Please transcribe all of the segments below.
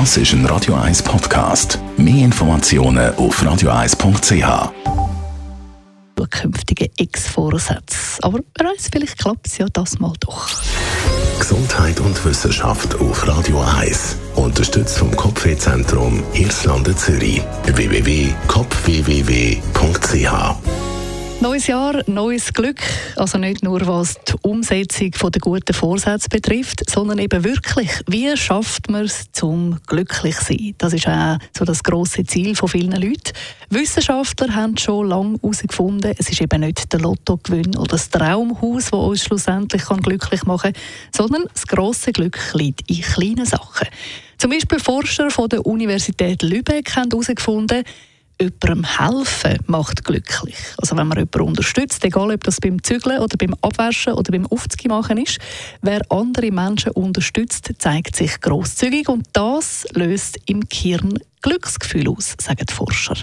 Das ist ein Radio 1 Podcast. Mehr Informationen auf radio1.ch. Künftige Ex-Vorsätze. Aber wer weiß, vielleicht klappt es ja das mal doch. Gesundheit und Wissenschaft auf Radio 1. Unterstützt vom Kopfwehzentrum Irlande Zürich. www.kopfwww.ch Neues Jahr, neues Glück. Also nicht nur was die Umsetzung der guten Vorsätze betrifft, sondern eben wirklich, wie schafft man es zum glücklich sein? Das ist auch so das große Ziel von vielen Leuten. Wissenschaftler haben schon lange herausgefunden, es ist eben nicht der Lottogewinn oder das Traumhaus, das uns schlussendlich glücklich machen kann, sondern das große Glück liegt in kleinen Sachen. Zum Beispiel Forscher von der Universität Lübeck haben herausgefunden, jemandem helfen macht glücklich. Also wenn man jemanden unterstützt, egal ob das beim Zügeln oder beim Abwaschen oder beim Aufziehen machen ist, wer andere Menschen unterstützt, zeigt sich großzügig und das löst im Gehirn Glücksgefühl aus, sagen die Forscher.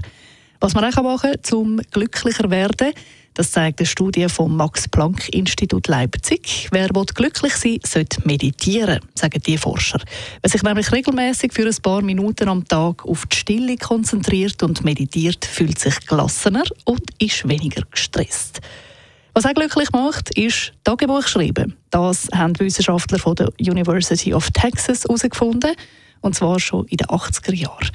Was man auch machen kann, um glücklicher zu werden, das zeigt eine Studie vom Max-Planck-Institut Leipzig. Wer glücklich sein will, sollte meditieren, sagen die Forscher. Wer sich nämlich regelmäßig für ein paar Minuten am Tag auf die Stille konzentriert und meditiert, fühlt sich gelassener und ist weniger gestresst. Was auch glücklich macht, ist Tagebuch schreiben. Das haben Wissenschaftler von der University of Texas herausgefunden, und zwar schon in den 80er Jahren.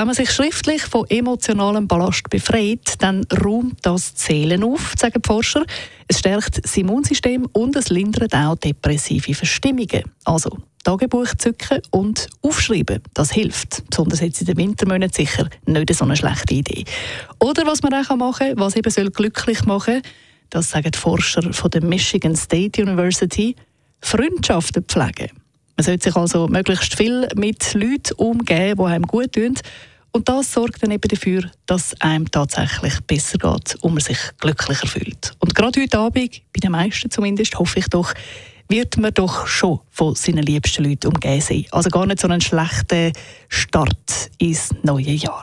Wenn man sich schriftlich von emotionalem Ballast befreit, dann räumt das Zählen auf, sagen die Forscher. Es stärkt das Immunsystem und es lindert auch depressive Verstimmungen. Also Tagebuch zücken und aufschreiben, das hilft. Besonders jetzt in den Wintermonaten sicher nicht so eine schlechte Idee. Oder was man auch machen kann, was eben soll glücklich machen das sagen die Forscher von der Michigan State University, Freundschaften pflegen. Man sollte sich also möglichst viel mit Leuten umgeben, die einem gut tun. Und das sorgt dann eben dafür, dass einem tatsächlich besser geht und man sich glücklicher fühlt. Und gerade heute Abend, bei den meisten zumindest, hoffe ich doch, wird man doch schon von seinen liebsten Leuten umgeben sein. Also gar nicht so einen schlechten Start ins neue Jahr.